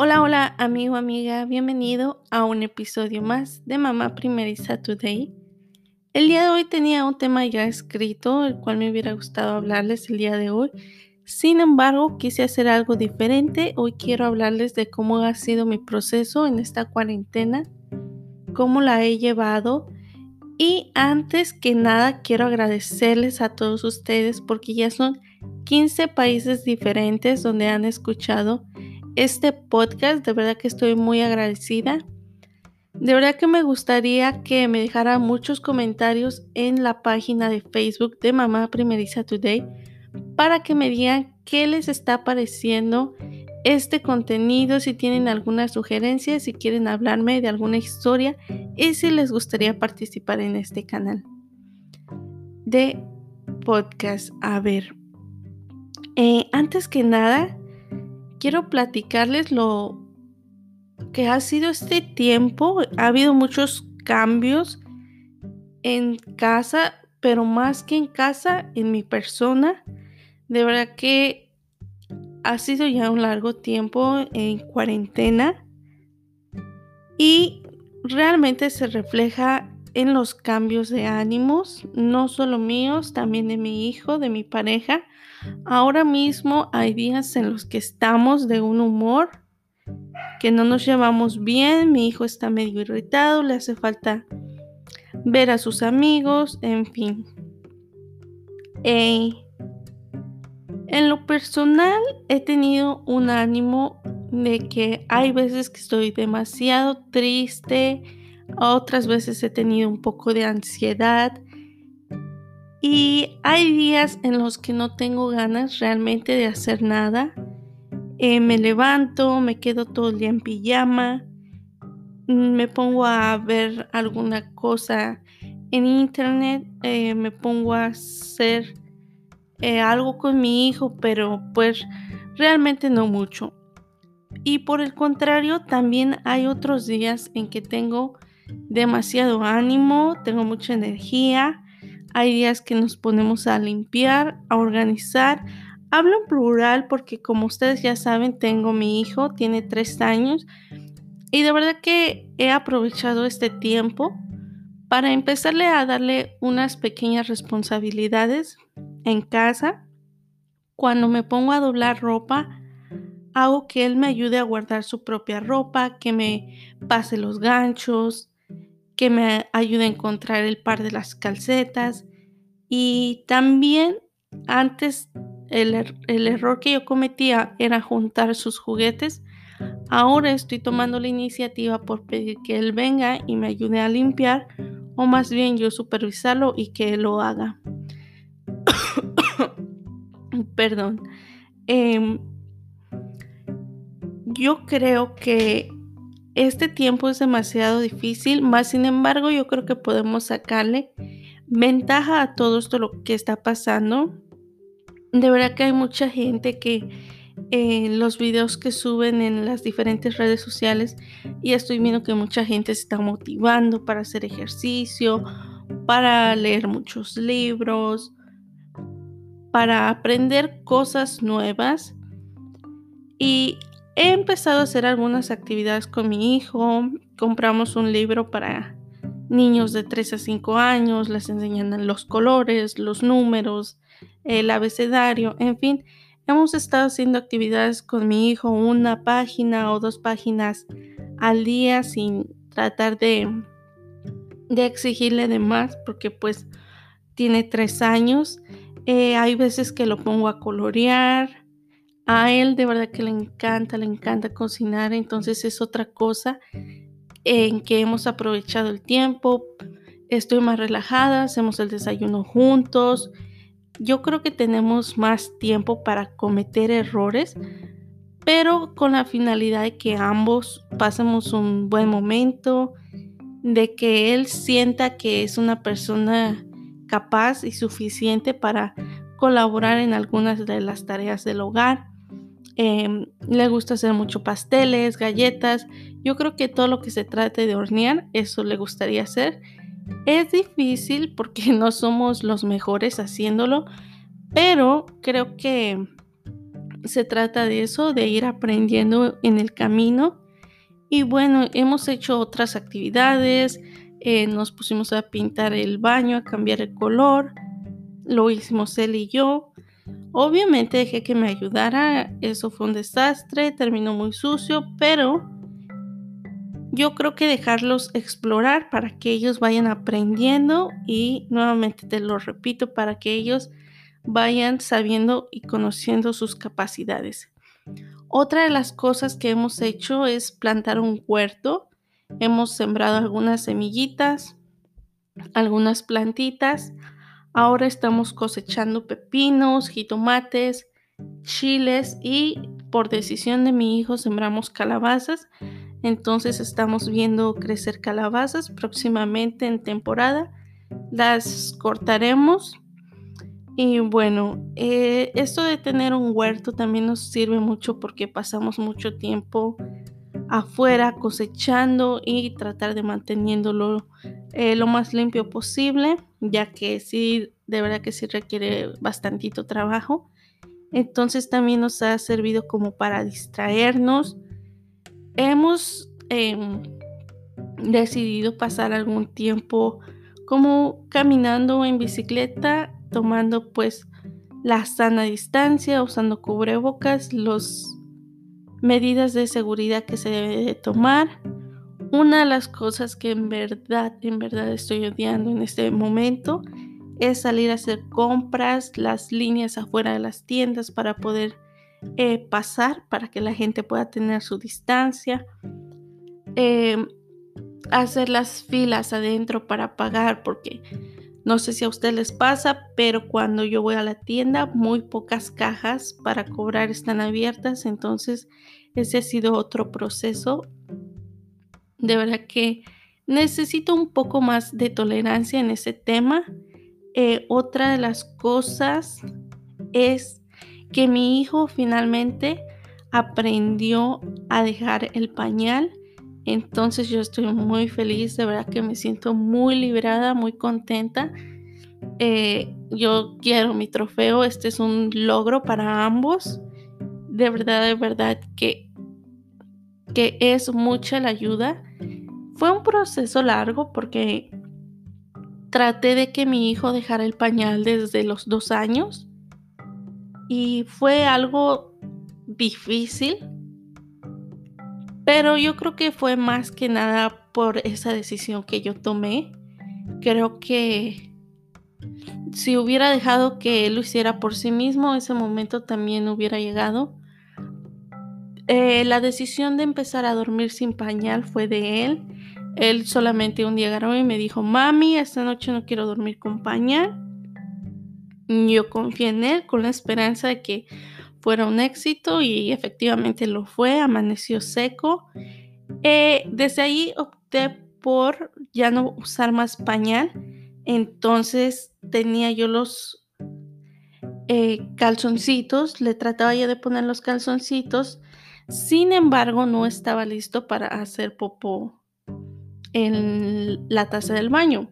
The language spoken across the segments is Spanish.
Hola, hola, amigo, amiga, bienvenido a un episodio más de Mamá Primeriza Today. El día de hoy tenía un tema ya escrito, el cual me hubiera gustado hablarles el día de hoy. Sin embargo, quise hacer algo diferente. Hoy quiero hablarles de cómo ha sido mi proceso en esta cuarentena, cómo la he llevado. Y antes que nada, quiero agradecerles a todos ustedes porque ya son 15 países diferentes donde han escuchado este podcast. De verdad que estoy muy agradecida. De verdad que me gustaría que me dejara muchos comentarios en la página de Facebook de Mamá Primeriza Today para que me digan qué les está pareciendo este contenido, si tienen alguna sugerencia, si quieren hablarme de alguna historia y si les gustaría participar en este canal de podcast. A ver, eh, antes que nada, quiero platicarles lo que ha sido este tiempo. Ha habido muchos cambios en casa, pero más que en casa, en mi persona. De verdad que ha sido ya un largo tiempo en cuarentena y realmente se refleja en los cambios de ánimos, no solo míos, también de mi hijo, de mi pareja. Ahora mismo hay días en los que estamos de un humor que no nos llevamos bien, mi hijo está medio irritado, le hace falta ver a sus amigos, en fin. en lo personal he tenido un ánimo de que hay veces que estoy demasiado triste, otras veces he tenido un poco de ansiedad y hay días en los que no tengo ganas realmente de hacer nada. Eh, me levanto, me quedo todo el día en pijama, me pongo a ver alguna cosa en internet, eh, me pongo a hacer eh, algo con mi hijo, pero pues realmente no mucho. Y por el contrario, también hay otros días en que tengo demasiado ánimo, tengo mucha energía, hay días que nos ponemos a limpiar, a organizar. Hablo en plural porque como ustedes ya saben, tengo mi hijo, tiene tres años y de verdad que he aprovechado este tiempo para empezarle a darle unas pequeñas responsabilidades en casa. Cuando me pongo a doblar ropa, hago que él me ayude a guardar su propia ropa, que me pase los ganchos, que me ayude a encontrar el par de las calcetas. Y también antes el, er, el, error que yo cometía era juntar sus juguetes. Ahora estoy tomando la iniciativa por pedir que él venga y me ayude a limpiar o más bien yo supervisarlo y que él lo haga. Perdón. Eh, yo creo que este tiempo es demasiado difícil, más sin embargo yo creo que podemos sacarle ventaja a todo esto lo que está pasando. De verdad que hay mucha gente que eh, los videos que suben en las diferentes redes sociales y estoy viendo que mucha gente se está motivando para hacer ejercicio, para leer muchos libros, para aprender cosas nuevas. Y He empezado a hacer algunas actividades con mi hijo. Compramos un libro para niños de 3 a 5 años. Les enseñan los colores, los números, el abecedario, en fin. Hemos estado haciendo actividades con mi hijo, una página o dos páginas al día sin tratar de, exigirle de más porque pues tiene tres años. Eh, hay veces que lo pongo a colorear, a él de verdad que le encanta, le encanta cocinar, entonces es otra cosa en que hemos aprovechado el tiempo, estoy más relajada, hacemos el desayuno juntos. Yo creo que tenemos más tiempo para cometer errores, pero con la finalidad de que ambos pasemos un buen momento, de que él sienta que es una persona capaz y suficiente para colaborar en algunas de las tareas del hogar. Em, le gusta hacer mucho pasteles, galletas. Yo creo que todo lo que se trate de hornear, eso le gustaría hacer. Es difícil porque no somos los mejores haciéndolo, pero creo que se trata de eso, de ir aprendiendo en el camino. Y bueno, hemos hecho otras actividades, eh, nos pusimos a pintar el baño, a cambiar el color, lo hicimos él y yo. Obviamente dejé que me ayudara, eso fue un desastre, terminó muy sucio, pero yo creo que dejarlos explorar para que ellos vayan aprendiendo y nuevamente te lo repito, para que ellos vayan sabiendo y conociendo sus capacidades. Otra de las cosas que hemos hecho es plantar un huerto. Hemos sembrado algunas semillitas, algunas plantitas. Ahora estamos cosechando pepinos, jitomates, chiles y por decisión de mi hijo sembramos calabazas. Entonces estamos viendo crecer calabazas próximamente en temporada. Las cortaremos y bueno, eh, esto de tener un huerto también nos sirve mucho porque pasamos mucho tiempo afuera cosechando y tratar de manteniéndolo eh, lo más limpio posible, ya que sí, de verdad que sí requiere bastantito trabajo. Entonces también nos ha servido como para distraernos. Hemos em, decidido pasar algún tiempo como caminando en bicicleta tomando pues la sana distancia, usando cubrebocas, las medidas de seguridad que se debe de tomar. Una de las cosas que en verdad, en verdad estoy odiando en este momento es salir a hacer compras, las líneas afuera de las tiendas para poder eh, pasar, para que la gente pueda tener su distancia. Em, hacer las filas adentro para pagar porque no sé si a usted les pasa, pero cuando yo voy a la tienda, muy pocas cajas para cobrar están abiertas. Entonces, ese ha sido otro proceso. De verdad que necesito un poco más de tolerancia en ese tema. Eh, otra de las cosas es que mi hijo finalmente aprendió a dejar el pañal entonces yo estoy muy feliz, de verdad que me siento muy liberada, muy contenta. Eh, yo quiero mi trofeo, este es un logro para ambos. De verdad, de verdad que, que es mucha la ayuda. Fue un proceso largo porque traté de que mi hijo dejara el pañal desde los dos años y fue algo difícil pero yo creo que fue más que nada por esa decisión que yo tomé. Creo que si hubiera dejado que él lo hiciera por sí mismo, ese momento también hubiera llegado. Eh, la decisión de empezar a dormir sin pañal fue de él. Él solamente un día agarró y me dijo, mami, esta noche no quiero dormir con pañal. Yo confié en él con la esperanza de que fuera un éxito y efectivamente lo fue, amaneció seco. Eh, desde ahí opté por ya no usar más pañal, entonces tenía yo los eh, calzoncitos, le trataba ya de poner los calzoncitos, sin embargo no estaba listo para hacer popó en la taza del baño.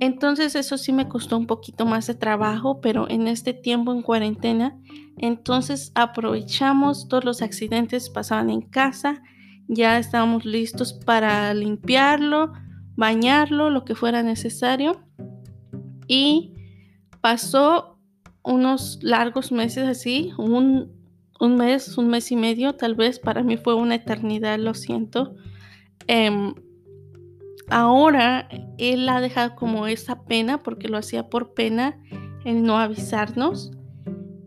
Entonces eso sí me costó un poquito más de trabajo, pero en este tiempo en cuarentena, entonces aprovechamos todos los accidentes pasaban en casa, ya estábamos listos para limpiarlo, bañarlo, lo que fuera necesario. Y pasó unos largos meses así, un, mes, un mes y medio, tal vez para mí fue una eternidad, lo siento. Em, Ahora él ha dejado como esa pena porque lo hacía por pena el no avisarnos.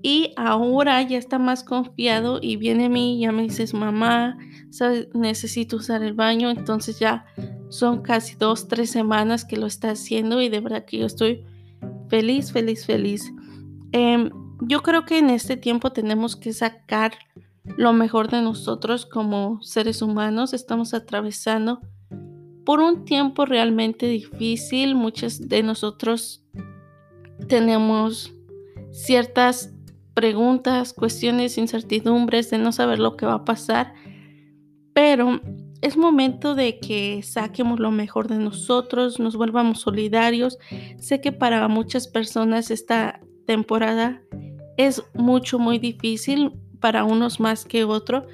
Y ahora ya está más confiado y viene a mí y ya me dices, mamá, necesito usar el baño. Entonces ya son casi dos, tres semanas que lo está haciendo y de verdad que yo estoy feliz, feliz, feliz. Em, yo creo que en este tiempo tenemos que sacar lo mejor de nosotros como seres humanos. Estamos atravesando por un tiempo realmente difícil. Muchos de nosotros tenemos ciertas preguntas, cuestiones, incertidumbres de no saber lo que va a pasar, pero es momento de que saquemos lo mejor de nosotros, nos volvamos solidarios. Sé que para muchas personas esta temporada es mucho, muy difícil para unos más que otro.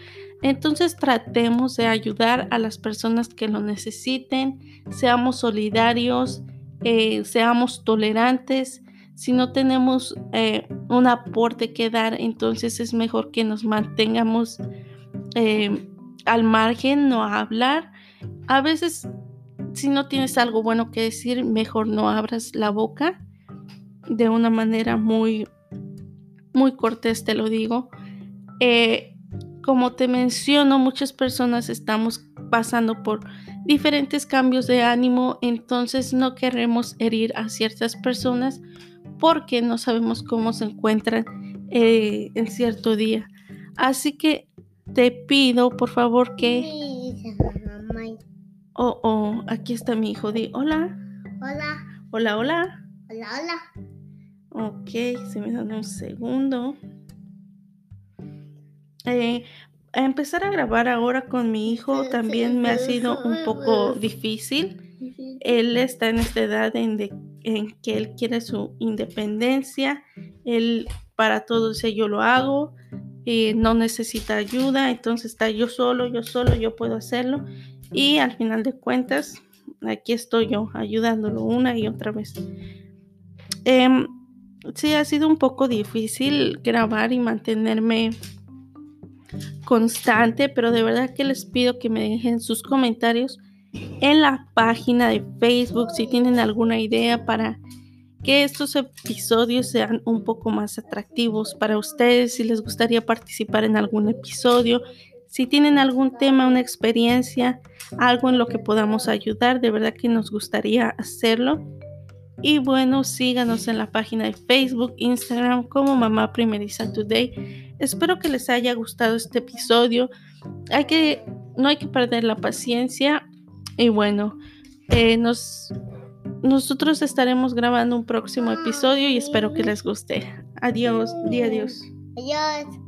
Entonces tratemos de ayudar a las personas que lo necesiten, seamos solidarios, eh, seamos tolerantes. Si no tenemos eh, un aporte que dar, entonces es mejor que nos mantengamos eh, al margen, no hablar. A veces, si no tienes algo bueno que decir, mejor no abras la boca de una manera muy, muy cortés, te lo digo. como te menciono, muchas personas estamos pasando por diferentes cambios de ánimo, entonces no queremos herir a ciertas personas porque no sabemos cómo se encuentran eh, en cierto día. Así que te pido, por favor, que... Oh, oh, aquí está mi hijo. Di hola. Hola. Hola, hola. Hola, hola. Ok, se me da un segundo. Eh, empezar a grabar ahora con mi hijo también me ha sido un poco difícil. Él está en esta edad en, que él quiere su independencia. Él para todo eso yo lo hago. y no necesita ayuda, entonces está yo solo, yo solo, yo puedo hacerlo. Y al final de cuentas, aquí estoy yo ayudándolo una y otra vez. Em, sí, ha sido un poco difícil grabar y mantenerme constante, pero de verdad que les pido que me dejen sus comentarios en la página de Facebook si tienen alguna idea para que estos episodios sean un poco más atractivos para ustedes, si les gustaría participar en algún episodio, si tienen algún tema, una experiencia, algo en lo que podamos ayudar, de verdad que nos gustaría hacerlo. Y bueno, síganos en la página de Facebook, Instagram como Mamá Primeriza Today. Espero que les haya gustado este episodio. Hay que, no hay que perder la paciencia. Y bueno, eh, nos, nosotros estaremos grabando un próximo episodio y espero que les guste. Adiós, di adiós. Adiós.